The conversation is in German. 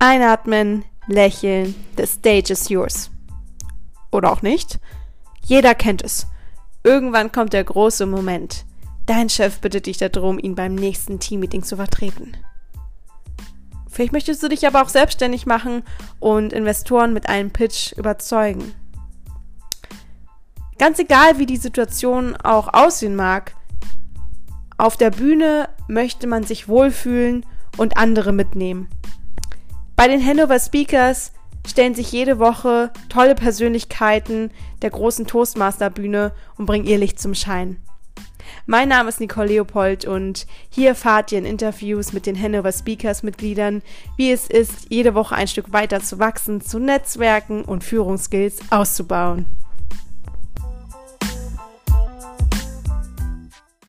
Einatmen, lächeln, the stage is yours. Oder auch nicht. Jeder kennt es. Irgendwann kommt der große Moment. Dein Chef bittet dich darum, ihn beim nächsten Teammeeting zu vertreten. Vielleicht möchtest du dich aber auch selbstständig machen und Investoren mit einem Pitch überzeugen. Ganz egal, wie die Situation auch aussehen mag, auf der Bühne möchte man sich wohlfühlen und andere mitnehmen. Bei den Hannover Speakers stellen sich jede Woche tolle Persönlichkeiten der großen Toastmaster Bühne und bringen ihr Licht zum Schein. Mein Name ist Nicole Leopold und hier erfahrt ihr in Interviews mit den Hanover Speakers Mitgliedern, wie es ist, jede Woche ein Stück weiter zu wachsen, zu Netzwerken und Führungsskills auszubauen.